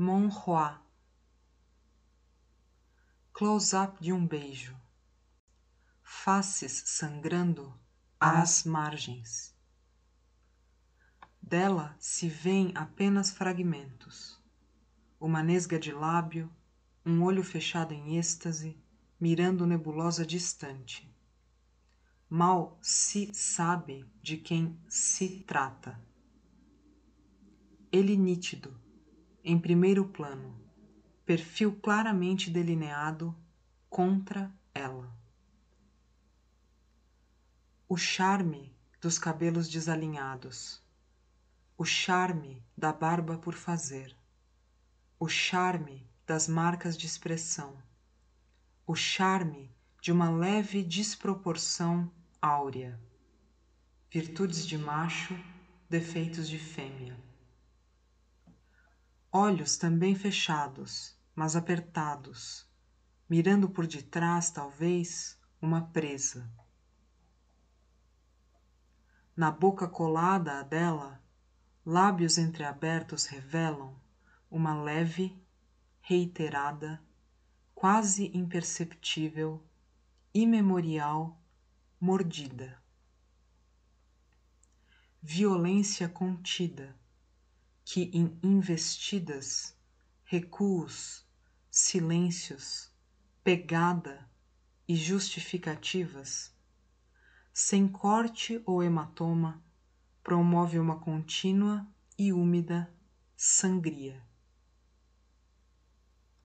Mon Roi. Close-up de um beijo. Faces sangrando às margens. Dela se vêem apenas fragmentos. Uma nesga de lábio, um olho fechado em êxtase, mirando nebulosa distante. Mal se sabe de quem se trata. Ele nítido, em primeiro plano, perfil claramente delineado contra ela. O charme dos cabelos desalinhados, o charme da barba por fazer, o charme das marcas de expressão, o charme de uma leve desproporção áurea, virtudes de macho, defeitos de fêmea olhos também fechados, mas apertados, mirando por detrás, talvez, uma presa. Na boca colada à dela, lábios entreabertos revelam uma leve, reiterada, quase imperceptível, imemorial mordida. Violência contida que em investidas, recuos, silêncios, pegada e justificativas, sem corte ou hematoma, promove uma contínua e úmida sangria.